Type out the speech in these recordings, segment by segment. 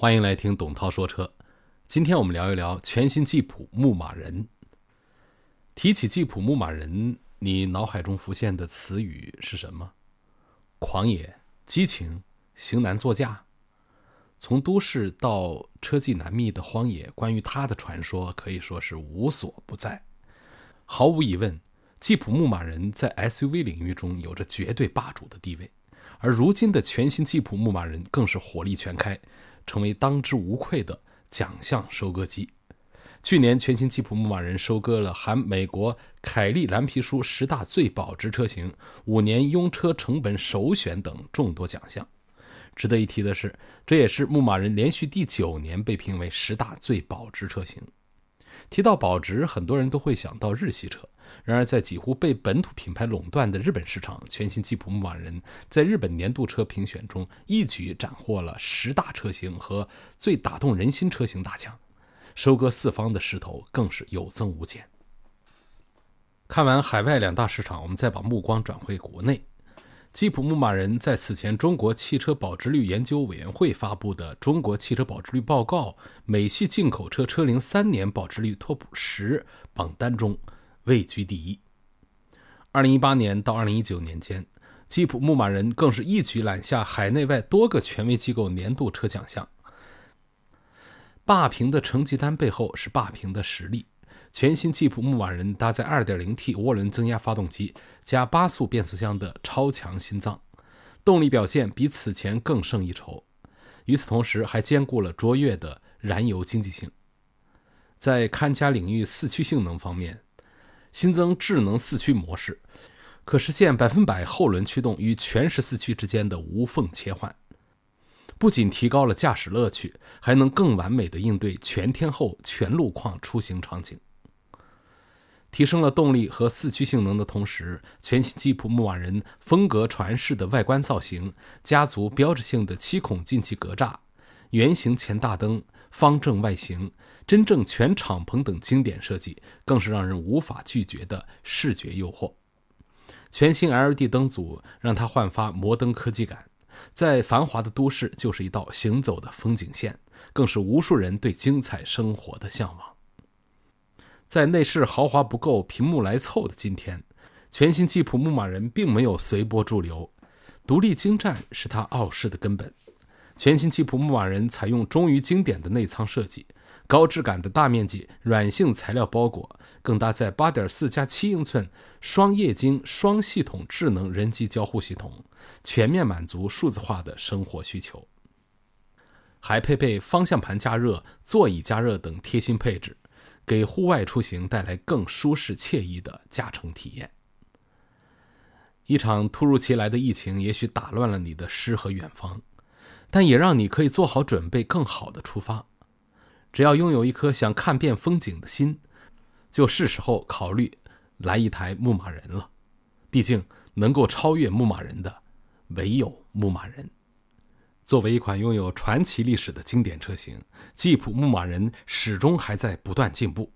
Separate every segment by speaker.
Speaker 1: 欢迎来听董涛说车。今天我们聊一聊全新吉普牧马人。提起吉普牧马人，你脑海中浮现的词语是什么？狂野、激情、型男座驾。从都市到车技难觅的荒野，关于它的传说可以说是无所不在。毫无疑问，吉普牧马人在 SUV 领域中有着绝对霸主的地位，而如今的全新吉普牧马人更是火力全开。成为当之无愧的奖项收割机。去年，全新吉普牧马人收割了含美国凯利蓝皮书十大最保值车型、五年用车成本首选等众多奖项。值得一提的是，这也是牧马人连续第九年被评为十大最保值车型。提到保值，很多人都会想到日系车。然而，在几乎被本土品牌垄断的日本市场，全新吉普牧马人在日本年度车评选中一举斩获了十大车型和最打动人心车型大奖，收割四方的势头更是有增无减。看完海外两大市场，我们再把目光转回国内。吉普牧马人在此前中国汽车保值率研究委员会发布的《中国汽车保值率报告》美系进口车车龄三年保值率 TOP 十榜单中。位居第一。二零一八年到二零一九年间，吉普牧马人更是一举揽下海内外多个权威机构年度车奖项。霸屏的成绩单背后是霸屏的实力。全新吉普牧马人搭载 2.0T 涡轮增压发动机加八速变速箱的超强心脏，动力表现比此前更胜一筹。与此同时，还兼顾了卓越的燃油经济性。在看家领域四驱性能方面，新增智能四驱模式，可实现百分百后轮驱动与全时四驱之间的无缝切换，不仅提高了驾驶乐趣，还能更完美的应对全天候、全路况出行场景。提升了动力和四驱性能的同时，全新吉普牧马人风格传世的外观造型，家族标志性的七孔进气格栅、圆形前大灯、方正外形。真正全敞篷等经典设计，更是让人无法拒绝的视觉诱惑。全新 LED 灯组让它焕发摩登科技感，在繁华的都市就是一道行走的风景线，更是无数人对精彩生活的向往。在内饰豪华不够、屏幕来凑的今天，全新吉普牧马人并没有随波逐流，独立精湛是它傲视的根本。全新吉普牧马人采用忠于经典的内舱设计。高质感的大面积软性材料包裹，更搭载8.4加7英寸双液晶双系统智能人机交互系统，全面满足数字化的生活需求。还配备方向盘加热、座椅加热等贴心配置，给户外出行带来更舒适惬意的驾乘体验。一场突如其来的疫情也许打乱了你的诗和远方，但也让你可以做好准备，更好的出发。只要拥有一颗想看遍风景的心，就是时候考虑来一台牧马人了。毕竟，能够超越牧马人的，唯有牧马人。作为一款拥有传奇历史的经典车型，吉普牧马人始终还在不断进步。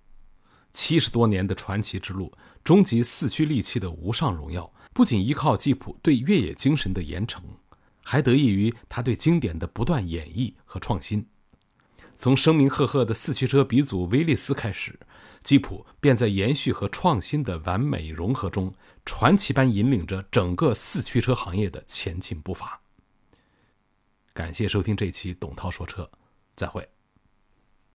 Speaker 1: 七十多年的传奇之路，终极四驱利器的无上荣耀，不仅依靠吉普对越野精神的严惩，还得益于他对经典的不断演绎和创新。从声名赫赫的四驱车鼻祖威利斯开始，吉普便在延续和创新的完美融合中，传奇般引领着整个四驱车行业的前进步伐。感谢收听这期董涛说车，再会。